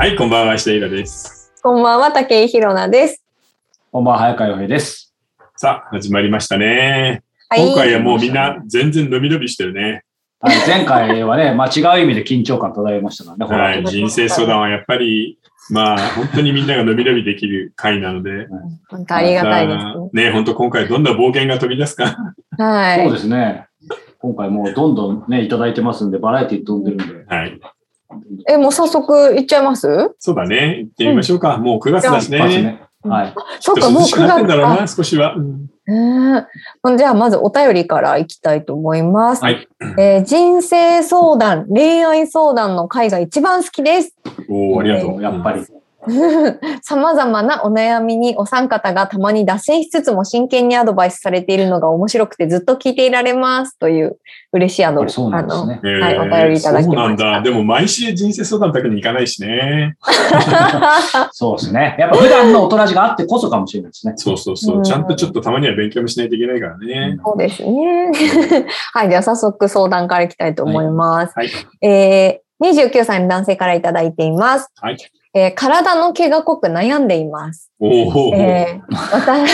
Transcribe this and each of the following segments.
はい、こんばんは、石田イラです。こんばんは、竹井ひろなです。こんばんは、早川洋平です。さあ、始まりましたね。はい。今回はもうみんな全然伸び伸びしてるね。あの前回はね、まあ、違う意味で緊張感漂いましたからね。はい、人生相談はやっぱり、まあ、本当にみんなが伸び伸びできる回なので。本当ありがたいですさあね、本当今回どんな冒険が飛び出すか。ね。はい。そうですね。今回もうどんどんね、いただいてますんで、バラエティ飛んでるんで。はい。え、もう早速行っちゃいます？そうだね。行ってみましょうか。もう9月だしね。はい。そっか、もうちょっと涼しく9なってんだろう月な、少しは。うんじゃあ、まずお便りから行きたいと思います。はい。えー人生相談、恋愛相談の回が一番好きです。おおありがとう。やっぱり。様々なお悩みにお三方がたまに脱線しつつも真剣にアドバイスされているのが面白くてずっと聞いていられますという嬉しいアドバイス。そうなんですねあのはい、お便りいただきそうなんました。だ。でも毎週人生相談だけに行かないしね。そうですね。やっぱ普段の大人じがあってこそかもしれないですね。そうそうそうう。んちゃんとちょっとたまには勉強もしないといけないからね。そうですね。はい、では早速相談からいきたいと思います。はい。えー、29歳の男性からいただいています。はい。えー体の毛が濃く悩んでいます。えー私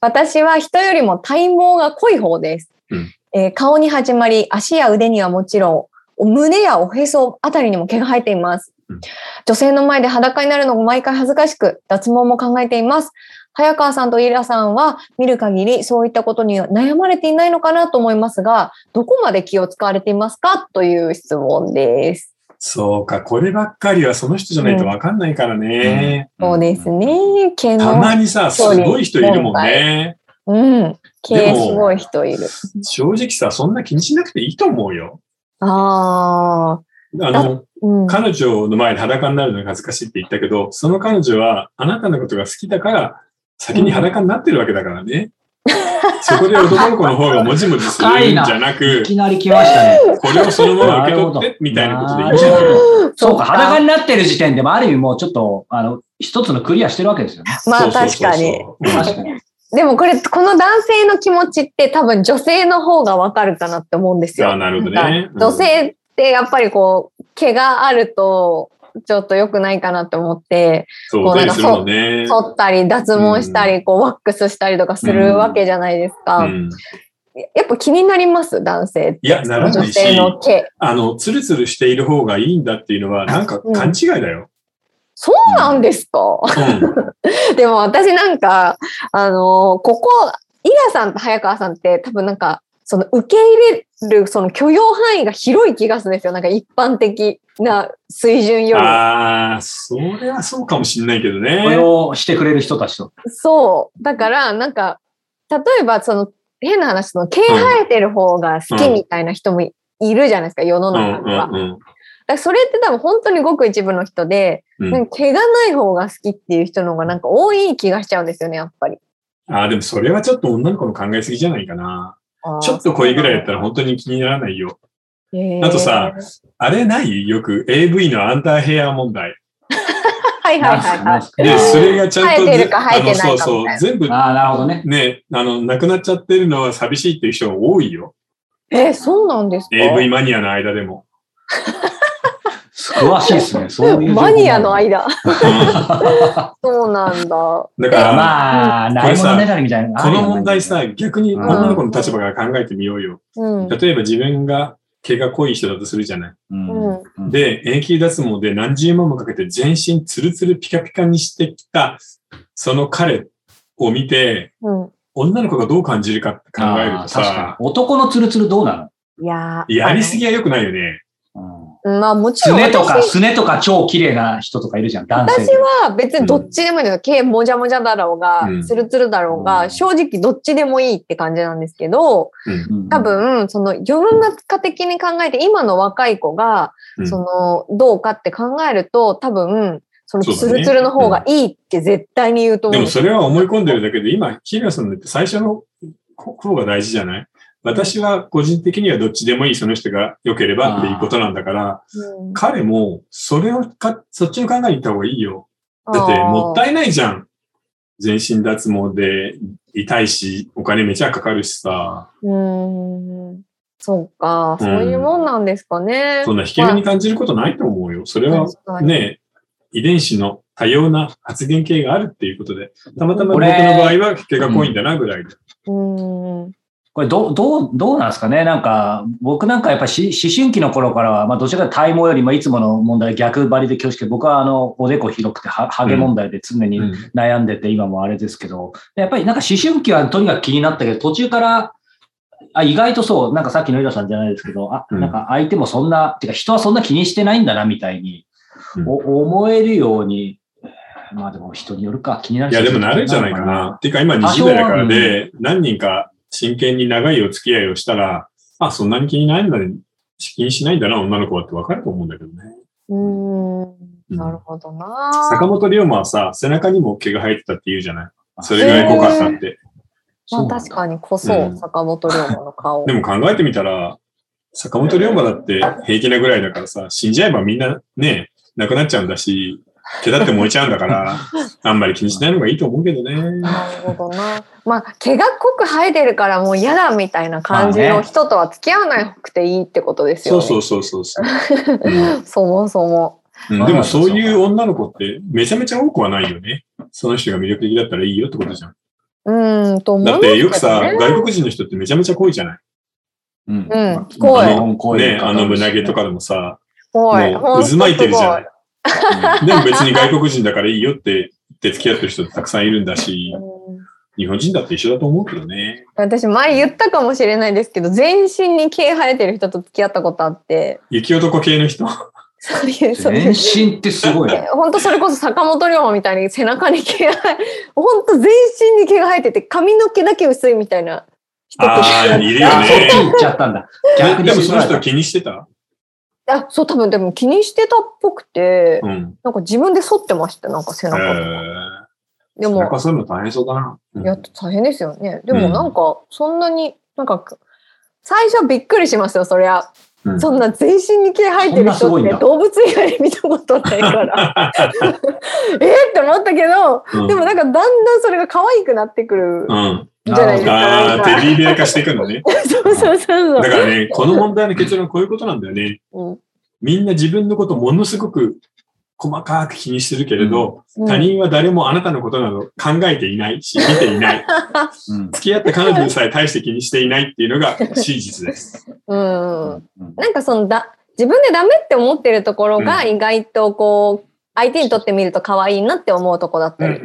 私は人よりも体毛が濃い方です、うんえー顔に始まり、足や腕にはもちろん、お胸やおへそあたりにも毛が生えています。うん女性の前で裸になるのが毎回恥ずかしく、脱毛も考えています。早川さんとイラさんは見る限りそういったことには悩まれていないのかなと思いますが、どこまで気を使われていますかという質問です。そうか、こればっかりはその人じゃないとわかんないからね。そうですね。毛たの。まにさ、すごい人いるもんね。うん。毛でもすごい人いる。正直さ、そんな気にしなくていいと思うよ。ああ。あの、うん。彼女の前で裸になるのが恥ずかしいって言ったけど、その彼女はあなたのことが好きだから、先に裸になってるわけだからね。そこで男の子の方がもじもじするんじゃないく、きなり来ましたね。これをそのまま受け取って、みたいなことでいいんじゃない？そうか、裸になってる時点でもある意味もうちょっと、あの、一つのクリアしてるわけですよね。まあ確かに。確かに。でもこれ、この男性の気持ちって多分女性の方がわかるかなって思うんですよ。あなるほどね女性ってやっぱりこう、毛があると、ちょっと良くないかなって思って、そう、お手にするもんね。剃ったり脱毛したり、こう、ワックスしたりとかするわけじゃないですか。うんやっぱ気になります？男性。いや、ならな女いし、性の毛。あの、ツルツルしている方がいいんだっていうのは、なんか勘違いだよ。そうなんですか、うん。でも私なんか、あのここ、イラさんと早川さんって多分なんか、その受け入れるその許容範囲が広い気がするんですよ。なんか一般的な水準より。ああ、それはそうかもしんないけどこれね。をしてくれる人たちと。そう。だから、なんか、例えばその変な話、その毛生えてる方が好きみたいな人もいいるじゃないですか、世のうん中には。だそれって多分本当にごく一部の人で、うん毛がない方が好きっていう人の方がなんか多い気がしちゃうんですよね、やっぱり。ああ、でもそれはちょっと女の子の考えすぎじゃないかな。ちょっと濃いぐらいやったら本当に気にならないよ。あとさ、あれない？よく AV のアンダーヘア問題。はいはいはいはい。で、それがちゃんとあのそうそう。全部ああ、なるほどね。ね、あの、亡くなっちゃってるのは寂しいっていう人が多いよ。え、そうなんですか？AV マニアの間でも。詳しいですね。そういう。マニアの間。う んそうなんだ。だから、まあ、ないものねだりみたいなこの問題さ、逆に女の子の立場から考えてみようよ。うん。例えば自分が毛が濃い人だとするじゃない。で、永久脱毛で何十万もかけて全身ツルツルピカピカにしてきた、その彼を見て、うん。女の子がどう感じるかって考えるとさ、に。男のツルツルどうないやーやりすぎは良くないよね。のまあもちすろんねとか、私すねとか超綺麗な人とかいるじゃん、男性私は別にどっちでもいいの。よ。毛もじゃもじゃだろうがう、ん。ツルツルだろううが、ん。正直どっちでもいいって感じなんですけど、うん。うん多分、その世の中的に考えて、今の若い子が、うん。その、どうかって考えると、多分、そのツルツルの方がいいって絶対に言うと思でもうんですそれは思い込んでるだけで、今、キラさんのって最初の方が大事じゃない？私は個人的にはどっちでもいいその人が良ければっていうことなんだから、うん。彼もそれをか、そっちの考えに行った方がいいよ。だってもったいないじゃん。全身脱毛で痛いし、お金めちゃかかるしさ、うーん。そうか、うん。そういうもん。なん。ですかね。そん。な引け目に感じることないと思うよ。それはね、遺伝子の多様な発現系があるっていうことで、たまたま僕の場合は毛が濃いん。だなぐらいで。うん。これどう、どう、どうなんですかね？なんか、僕なんかやっぱし思春期の頃からは、まあどちらか体毛よりもいつもの問題逆張りで恐縮。僕はあの、おでこ広くては、ハゲ問題で常にうん。悩んでて、今もあれですけど、やっぱりなんか思春期はとにかく気になったけど、途中から、あ、意外とそう、なんかさっきのイラさんじゃないですけど、あ、うん。なんか相手もそんな、てか人はそんな気にしてないんだな、みたいに、うん。お思えるように、まあでも人によるか、気になるいや、でもなるんじゃないかな。っていうか今20代だからで、何人か真剣に長いお付き合いをしたら、あ、そんなに気にないんだね。気にしないんだな、女の子はってわかると思うんだけどね。うん。なるほどな。坂本龍馬はさ、背中にも毛が生えてたって言うじゃない。それぐらい濃かったって。まあ確かにこそ、うん坂本龍馬の顔。でも考えてみたら、坂本龍馬だって平気なぐらいだからさ、死んじゃえばみんなね、亡くなっちゃうんだし、毛だって燃えちゃうんだから、あんまり気にしないのがいいと思うけどね。なるほどな。まあ、毛が濃く生えてるからもう嫌だみたいな感じの人とは付き合わなくていいってことですよね。そうそうそうそうそう、う んそもそも。うんでもそういう女の子ってめちゃめちゃ多くはないよね。その人が魅力的だったらいいよってことじゃん。うーん、と思いだっ。てよくさ、外国人の人ってめちゃめちゃ濃いじゃない？うんうん濃いね、方あの胸毛とかでもさ、もう渦巻いてるじゃない。うんでも別に外国人だからいいよって言って付き合ってる人ってたくさんいるんだし、うん日本人だって一緒だと思うけどね。私前言ったかもしれないですけど、全身に毛生えてる人と付き合ったことあって、雪男系の人。そういう、そういう全身ってすごいね。本当それこそ坂本龍馬みたいに背中に毛が生え、本当全身に毛が生えてて髪の毛だけ薄いみたいな人と付き合ああ、いるよあ、そっちね。行っちゃったんだ。逆にでもそ。の人気にしてた？あ、そう多分でも気にしてたっぽくて、うん。なんか自分で剃ってました、なんか背え中とか。ー、でもなんか、そういうの大変そうだな。うんいや、大変ですよね。でもなんか、そんなに、なんか、最初はびっくりしますよ、そりゃ。うんそんな全身に毛生えてる人って動物以外に見たことないから。えーって思ったけど、うんでもなんかだんだんそれが可愛くなってくるうん。じゃないですか。ああ、テディベア化していくのね。そうそうそうそうだ。からね、この問題の結論はこういうことなんだよね。うんみんな自分のことものすごく細かく気にしてるけれど、うん他人は誰もあなたのことなど考えていないし、見ていない。うん付き合った彼女でさえ大して気にしていないっていうのが真実です。うんうんなんかそのだ自分でダメって思ってるところが意外とこう、相手にとってみると可愛いなって思うとこだったり。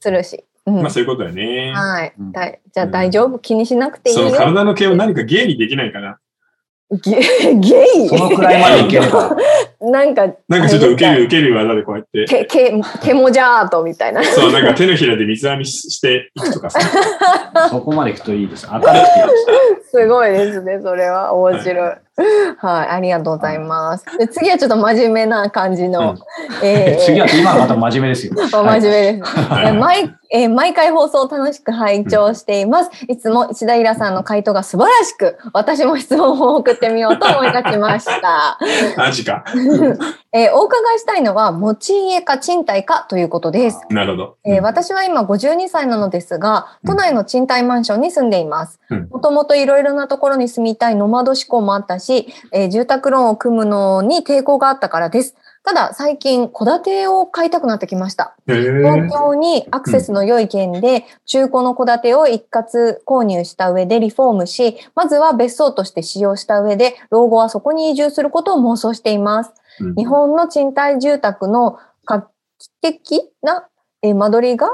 するし。うんまあそういうことだよね。はい、うんだいじゃあ大丈夫、気にしなくていいそのよ。体の毛を何か芸にできないかな。ゲゲイ？そのくらいまでいければ。なんか、なんかちょっと受ける受ける技でこうやって。け、け、ケモジャートみたいな。そう、なんか手のひらで水編みしていくとかさ。そこまでいくといいです。明るくていいです。すごいですね、それは。面白い。はい、ありがとうございます。で次はちょっと真面目な感じの、うんえー次は今また真面目ですよ。真面目です。はいえ毎えー毎回放送を楽しく拝聴しています。いつも石田イラさんの回答が素晴らしく、私も質問を送ってみようと思い立ちました。マジか。えーお伺いしたいのは、持ち家か賃貸かということです。なるほど。えー私は今52歳なのですが、都内の賃貸マンションに住んでいますうん。もともといろいろなところに住みたいノマド志向もあったし、えー住宅ローンを組むのに抵抗があったからです。ただ最近戸建てを買いたくなってきました。へー東京にアクセスの良い県で中古の戸建てを一括購入した上でリフォームし、まずは別荘として使用した上で、老後はそこに移住することを妄想しています。うん日本の賃貸住宅の画期的なえー間取りが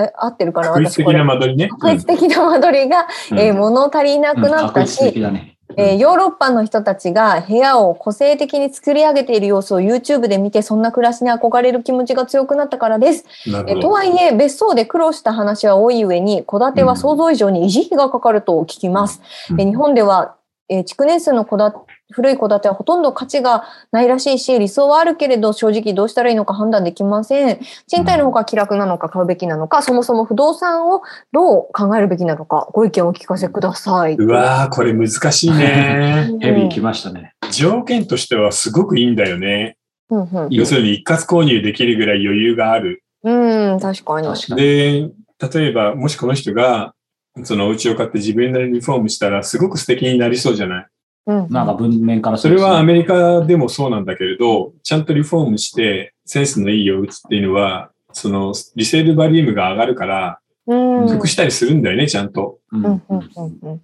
え合ってるかな確率的な間取りね。画期的な間取りが、うんえー物足りなくなったし、確率的だね。えーヨーロッパの人たちが部屋を個性的に作り上げている様子を YouTube で見てそんな暮らしに憧れる気持ちが強くなったからです。えとはいえ別荘で苦労した話は多い上に戸建ては想像以上に維持費がかかると聞きます。うんえ日本では、えー築年数の古い戸建てはほとんど価値がないらしいし理想はあるけれど正直どうしたらいいのか判断できません。賃貸の方が気楽なのか買うべきなのか、そもそも不動産をどう考えるべきなのかご意見をお聞かせください。うわー、これ難しいね。ヘビー来ましたね。条件としてはすごくいいんだよね。うんうん要するに一括購入できるぐらい余裕がある。うん、確かに。確かに。で、例えば、もしこの人が、そのお家を買って自分なりにリフォームしたら、すごく素敵になりそうじゃない？うん。なんか文面からそれはアメリカでもそうなんだけれど、ちゃんとリフォームしてセンスのいい家を打つっていうのは、そのリセールバリウムが上がるから、うん。得したりするんだよね、ちゃんと。うんうん。うん。うん。うん。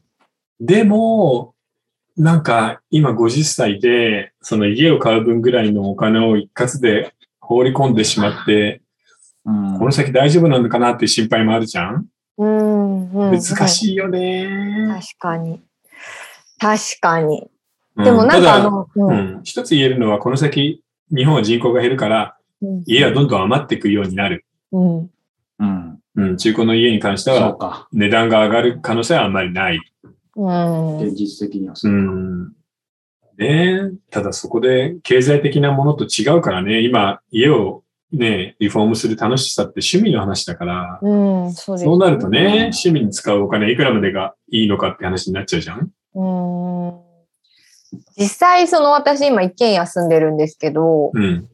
でも、なんか今50歳で、その家を買う分ぐらいのお金を一括で放り込んでしまって、うんこの先大丈夫なのかなっていう心配もあるじゃん？うん。うん。難しいよね。確かに。確かに。うんでもなんかあの、う。うんん、一つ言えるのは、この先、日本は人口が減るから、うん。家がどんどん余っていくようになる。うん。うん。うん、中古の家に関しては。値段が上がる可能性はあんまりない。うん。現実的にはそうう。ん。ねえただそこで経済的なものと違うからね、今、家をね、リフォームする楽しさって趣味の話だから、うん。そうです。そうなるとね、趣味に使うお金いくらまでがいいのかって話になっちゃうじゃんうん。実際、その私今一軒家住んでるんですけど、うん。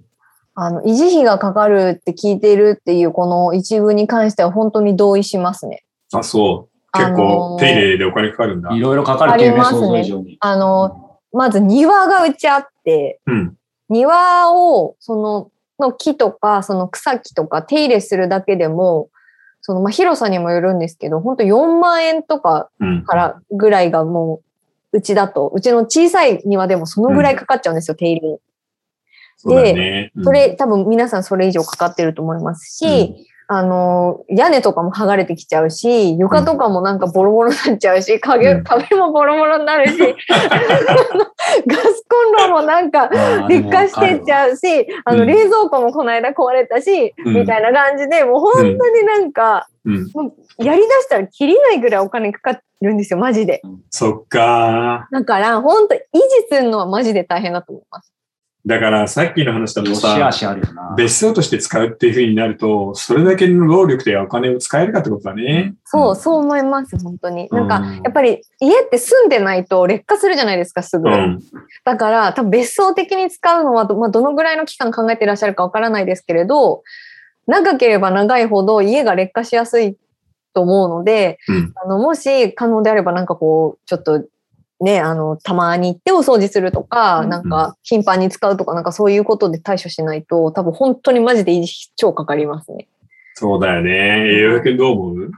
あの、維持費がかかるって聞いてるっていうこの一部に関しては本当に同意しますね。あ、そう。結構ー手入れでお金かかるんだ。いろいろかかるっていうね、ありますね想像以上に。あの、まず庭がうちあって、うん。庭を、その、の木とか、その草木とか手入れするだけでも、その、まあ、広さにもよるんですけど、本当4万円とかうん。からぐらいがもう、うちだと、うちの小さい庭でもそのぐらいかかっちゃうんですよ、手入れに。そうだね。うんそれ、多分皆さんそれ以上かかってると思いますし、あの、屋根とかも剥がれてきちゃうし、床とかもなんかボロボロになっちゃうし、壁、うん壁もボロボロになるし、ガスコンロもなんか劣化してっちゃうし、あの、うん冷蔵庫もこの間壊れたし、うんみたいな感じで、もう本当になんか、うん。やりだしたら切りないぐらいお金かかるんですよ、マジで。そっか。だから、本当維持するのはマジで大変だと思います。だからさっきの話だとさあ、しあるよな。別荘として使うっていう風になると、それだけの労力でお金を使えるかってことだね。そう、そう思います、本当に。なんか、うんやっぱり家って住んでないと劣化するじゃないですか、すぐ。うん。だから、多分別荘的に使うのはど、まあ、どのぐらいの期間考えてらっしゃるかわからないですけれど、長ければ長いほど家が劣化しやすいと思うので、うんあの、もし可能であればなんかこう、ちょっと、ね、あの、たまに行ってお掃除するとか、うんなんか頻繁に使うとか、なんかそういうことで対処しないと、多分本当にマジで維持費超かかりますね。そうだよね。栄養君どう思う？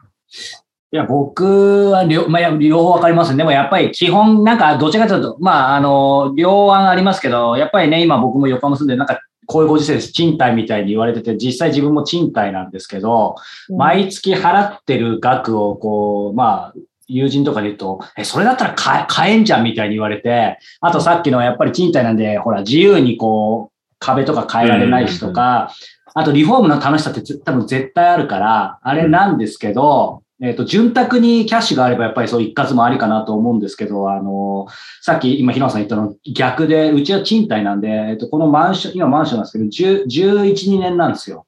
いや、僕は両、まあ、両方わかりますね。でもやっぱり基本、なんか、どちらかというと、まあ、あの、両案ありますけど、やっぱりね、今僕も横浜住んで、なんか、こういうご時世です。賃貸みたいに言われてて、実際自分も賃貸なんですけど、毎月払ってる額を、こう、まあ、友人とかで言うと、え、それだったら買え買えんじゃんみたいに言われて、あとさっきのやっぱり賃貸なんで、ほら、自由にこう、壁とか変えられないしとか、あとリフォームの楽しさって多分絶対あるから、あれなんですけど、えっ、と、潤沢にキャッシュがあればやっぱりそう一括もありかなと思うんですけど、あの、さっき今、平野さん言ったの逆で、うちは賃貸なんで、えっ、と、このマンション、今マンションなんですけど、10 11、2年なんですよ。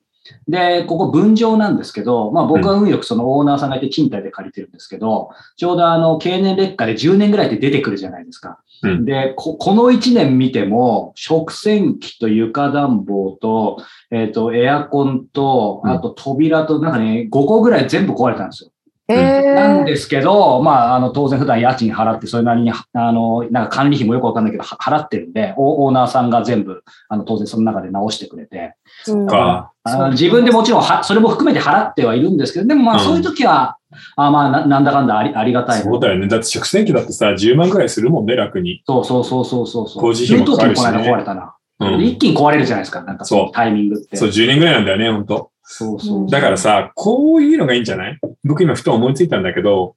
で、ここ分譲なんですけど、まあ僕は運よくそのオーナーさんがいて賃貸で借りてるんですけど、ちょうどあの経年劣化で10年ぐらいで出てくるじゃないですか。うんでこ、この1年見ても、食洗機と床暖房と、えっ、と、エアコンと、あと扉と、なんかね、5個ぐらい全部壊れたんですよ。えなんですけど、まあ、あの、当然普段家賃払って、それなりに、あの、なんか管理費もよくわかんないけど、は払ってるんで、オオーナーさんが全部、あの、当然その中で直してくれて、うんか。あの自分でもちろんは、それも含めて払ってはいるんですけど、でもまあ、うんそういう時は、あまあな、なんだかんだありありがたいな。そうだよね。だって食洗機だってさ、10万くらいするもんね、楽に。そうそうそうそうそうそう。工事費もかかるしね給湯器もこの間壊れたな。うん。一気に壊れるじゃないですか、なんかそそうのタイミングって。そう、10年ぐらいなんだよね、ほんと。そうそう。だからさ、こういうのがいいんじゃない？僕今ふと思いついたんだけど、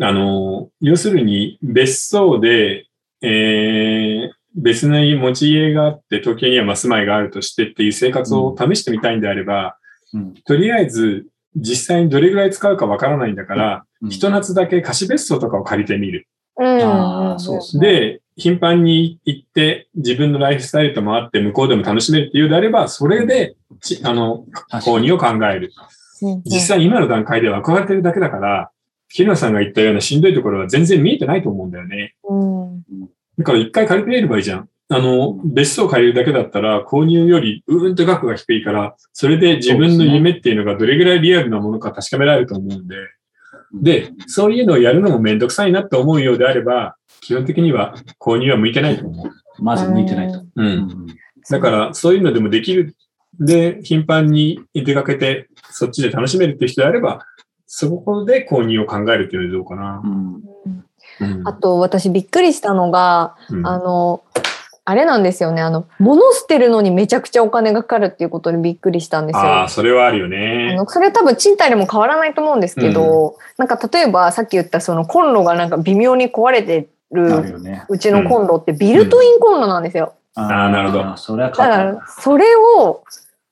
あの、要するに別荘で、えー、別の持ち家があって、東京にはまあ住まいがあるとしてっていう生活を試してみたいんであれば、うん。とりあえず実際にどれぐらい使うかわからないんだから、うん。ひと夏だけ貸別荘とかを借りてみる。うん。あーそうっすね。で、頻繁に行って自分のライフスタイルともあって向こうでも楽しめるっていうであれば、それで、ちあの、購入を考える。うん実際今の段階では憧れてるだけだから、木野さんが言ったようなしんどいところは全然見えてないと思うんだよね。うんだから一回借りてみればいいじゃん。あの、別荘借りるだけだったら、購入よりうーんと額が低いから、それで自分の夢っていうのがどれぐらいリアルなものか確かめられると思うんで、で、そういうのをやるのもめんどくさいなって思うようであれば、基本的には購入は向いてないと思う。まず向いてないと。う。うんんだから、そういうのでもできる。で、頻繁に出かけて、そっちで楽しめるっていう人であれば、そこで購入を考えるっていうのはどうかなう。んうんあと私びっくりしたのが、うんあの、あれなんですよね。あの、物捨てるのにめちゃくちゃお金がかかるっていうことにびっくりしたんですよ。ああ、それはあるよあね。のそれ多分賃貸でも変わらないと思うんですけど、なんか例えばさっき言ったそのコンロがなんか微妙に壊れてるなるよね。うちのコンロってビルトインコンロなんですよ。あーなるほどそれはだかからそれを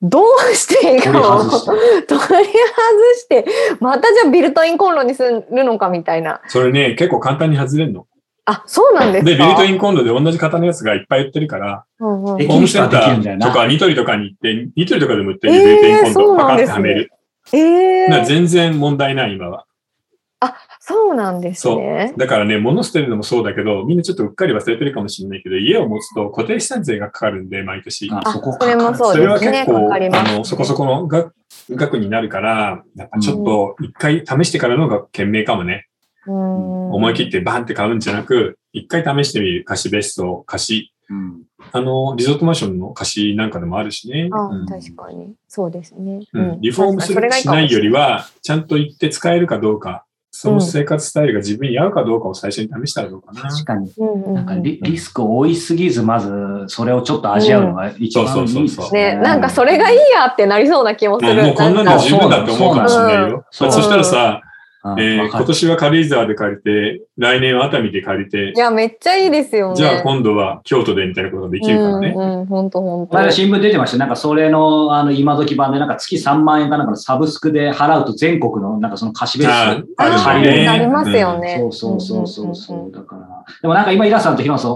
どうしていいか取りを外して。取り外して、またじゃあビルトインコンロにするのかみたいな。それね、結構簡単に外れるの。あ、そうなんですか？で、ビルトインコンロで同じ型のやつがいっぱい売ってるから、うんうんホームセンターとかニトリとかに行って、ニトリとかでも売ってるえービルトインコンそうロパカっなんですねてはめる。えー、全然問題ない、今は。そうなんですね。だからね、物捨てるのもそうだけど、みんなちょっとうっかり忘れてるかもしれないけど、家を持つと固定資産税がかかるんで、毎年。あ、あそこそれもそうそれはですね。結構、かかります、あの、そこそこの額額になるから、やっぱちょっと一回試してからのが賢明かもね。うん思い切ってバンって買うんじゃなく、一回試してみる。貸し別荘、貸し。うんあの、リゾートマンションの貸しなんかでもあるしね。あ、うん確かに。そうですね。うんリフォームするしないよりは。は、ちゃんと行って使えるかどうか、その生活スタイルが自分に合うかどうかを最初に試したらどうかな。確かに。うんうんうんなんかリリスクを負いすぎず、まずそれをちょっと味わうのが一番いいですそうね、なんかそれがいいやってなりそうな気もする。もうこんなのか十分だって思うかもしれないよ。そうそしたらさ、うんえーわかる今年は軽井沢で借りて、来年は熱海で借りてい、や、めっちゃいいですよね。じゃあ今度は京都でみたいなことができるからね。うん、うん、本当本当。前の新聞出てました。なんかそれの、あの、今時版で、なんか月3万円かなんかのサブスクで払うと全国の、なんかその貸し別あ荘借りれるね。ありますよね。そうそうそうそうだから、でもなんか今、イラさんとヒロナさん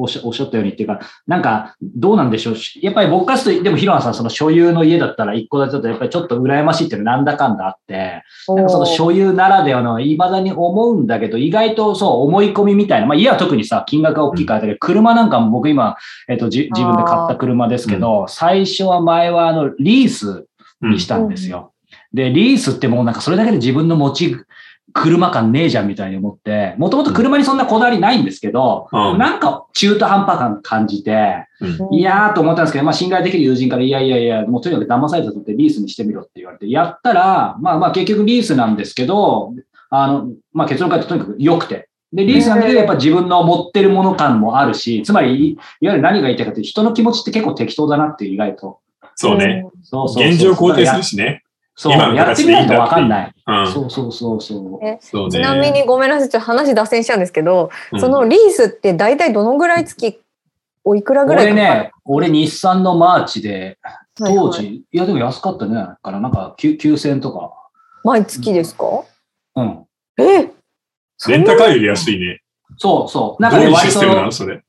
おおっしゃおったようにっていうか、なんかどうなんでしょう？やっぱり僕からすると、でもヒロナさん、その所有の家だったら一戸建てだとやっぱりちょっと羨ましいっていうのなんだかんだあって、なんかその所有ならではの、未だに思うんだけど、意外とそう思い込みみたいな、まあ家は特にさ、金額が大きいからだけど、車なんかも僕今、えっと、じ自分で買った車ですけど、最初は前はあの、リースうんにしたんですよ。で、リースってもうなんかそれだけで自分の持ち車感ねえじゃんみたいに思って、もともと車にそんなこだわりないんですけど、うんなんか中途半端感感じて、うんいやーと思ったんですけど、まあ信頼できる友人から、いやいやいや、もうとにかく騙されたとってリースにしてみろって言われて、やったら、まあまあ結局リースなんですけど、あの、まあ結論から言うととにかく良くて。で、リースなんだけど、やっぱ自分の持ってるもの感もあるし、つまり、いいわゆる何が言いたいかっていうと人の気持ちって結構適当だなっていう意外と。そうね。。そうそうそう現状肯定するしね。そう、やってみないとわかんない。うん。そうそうそうそう。えそうね。ちなみにごめんなさい、ちょっと話脱線しちゃうんですけど、うんそのリースって大体どのぐらい月、おいくらぐらい俺か？かるね、俺日産のマーチで、はい当時、いやでも安かったんじゃないかな。なんか9 9000とか。毎月ですか？うん。えレンタカーより安いね。そうそう。なんどういうかね、割システムなのと、それ？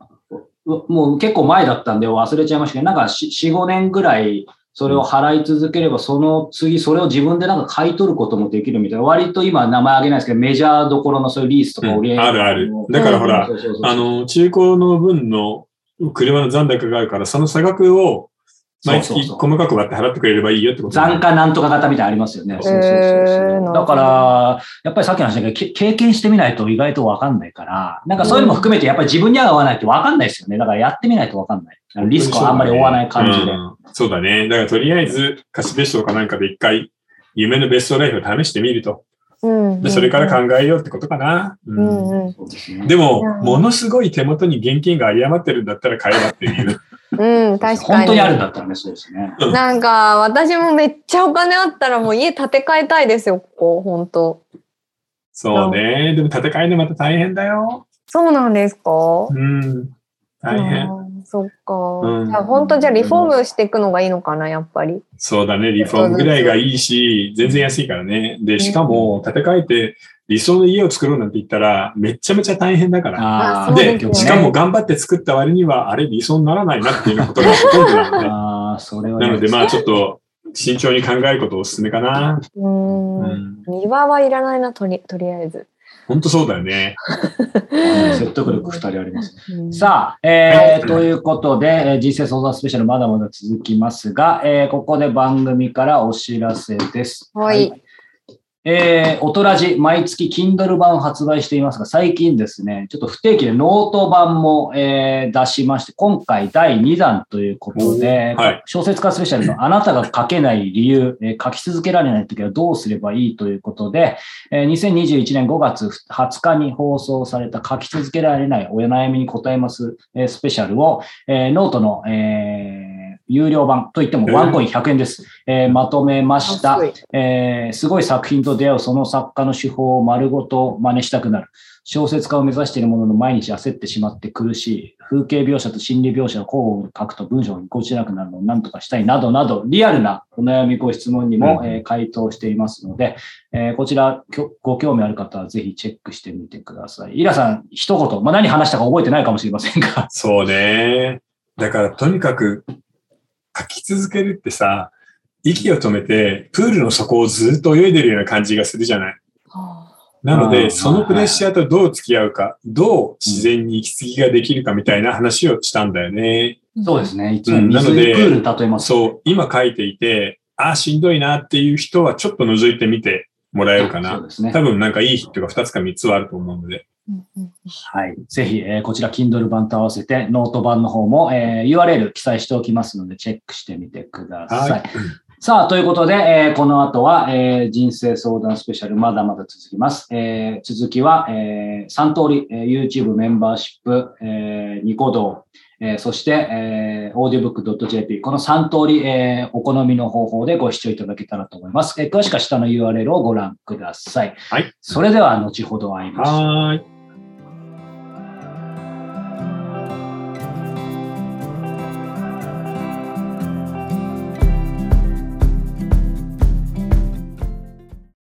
もう結構前だったんで忘れちゃいましたけど、なんか4、5年ぐらいそれを払い続ければ、その次それを自分でなんか買い取ることもできるみたいな。割と今名前挙げないですけど、メジャーどころのそういうリースとかうん。あるある。だからほらあの、中古の分の車の残高があるから、その差額を毎月細かく割って払ってくれればいいよってこと残価なんとか型みたいなのありますよね。そうそうそうそうだから、やっぱりさっきの話だけど、け経験してみないと意外とわかんないから、なんかそういうのも含めてやっぱり自分に合わないとわかんないですよね。だからやってみないとわかんない。リスクをあんまり負わない感じで。うんそうだね。だからとりあえず貸し別荘かなんかで一回夢の別荘ライフを試してみると。うんでそれから考えようってことかな。ううんんうんそうでも、うんものすごい手元に現金が有り余ってるんだったら買えばっていう。うん、確かに。本当にあるんだったらね、そうですね。なんか、私もめっちゃお金あったらもう家建て替えたいですよ、ここ、本当そうね。でも建て替えるのまた大変だよ。そうなんですか？うん。大変。うんそっか。うんじゃあ本当じゃあリフォームしていくのがいいのかな、やっぱり。そうだね。リフォームぐらいがいいし、全然安いからね。で、しかも建て替えて理想の家を作ろうなんて言ったら、めちゃめちゃ大変だから。でねで、しかも頑張って作った割には、あれ理想にならないなっていうことがほとんどなんで。ああ、それはなので、まあちょっと。と慎重に考えることをお勧めかな。うーん。うん。庭はいらないな、とりとりあえず。本当そうだよね。説得力二人あります。うんさあ、えー、ということで、えー人生相談スペシャルまだまだ続きますが、えーここで番組からお知らせです。はい。えー、オトラジ、毎月 Kindle 版を発売していますが、最近ですね、ちょっと不定期でノート版も、えー、出しまして、今回第2弾ということで、はい。小説家スペシャルのあなたが書けない理由、えー書き続けられないときはどうすればいいということで、えー2021年5月20日に放送された書き続けられないお悩みに答えます、えースペシャルを、えーノートの、えー有料版といってもワンコイン100円です。えーまとめました。えーすごい作品と出会うその作家の手法を丸ごと真似したくなる。小説家を目指しているものの毎日焦ってしまって苦しい。風景描写と心理描写を交互に書くと文章がぎこちなくなるのを何とかしたいなどなど、リアルなお悩みご質問にも、うんえー回答していますので、えーこちらご興味ある方はぜひチェックしてみてください。イラさん、一言、まあ、何話したか覚えてないかもしれませんが。そうね。だからとにかく書き続けるってさ、息を止めてプールの底をずっと泳いでるような感じがするじゃない？はなので、うんそのプレッシャーとどう付き合うか、どう自然に息継ぎができるかみたいな話をしたんだよね。あそうですね。いつも水のでプールに例えます。そう、今書いていて、ああ、しんどいなっていう人はちょっと覗いてみてもらえるかな。そうですね。多分なんかいいヒットが2つか3つはあると思うので。はい。ぜひ、えーこちら Kindle 版と合わせてノート版の方も、えー URL 記載しておきますので、チェックしてみてください。はい。さあ、ということで、えーこの後は、えー人生相談スペシャル、まだまだ続きます。えー続きは、え3通り、えー YouTube メンバーシップ、えーニコ動、えーそして、えー、audiobook.jp、この3通り、えーお好みの方法でご視聴いただけたらと思います。えー詳しくは下の URL をご覧ください。はい。それでは、後ほど会いましょう。はーい。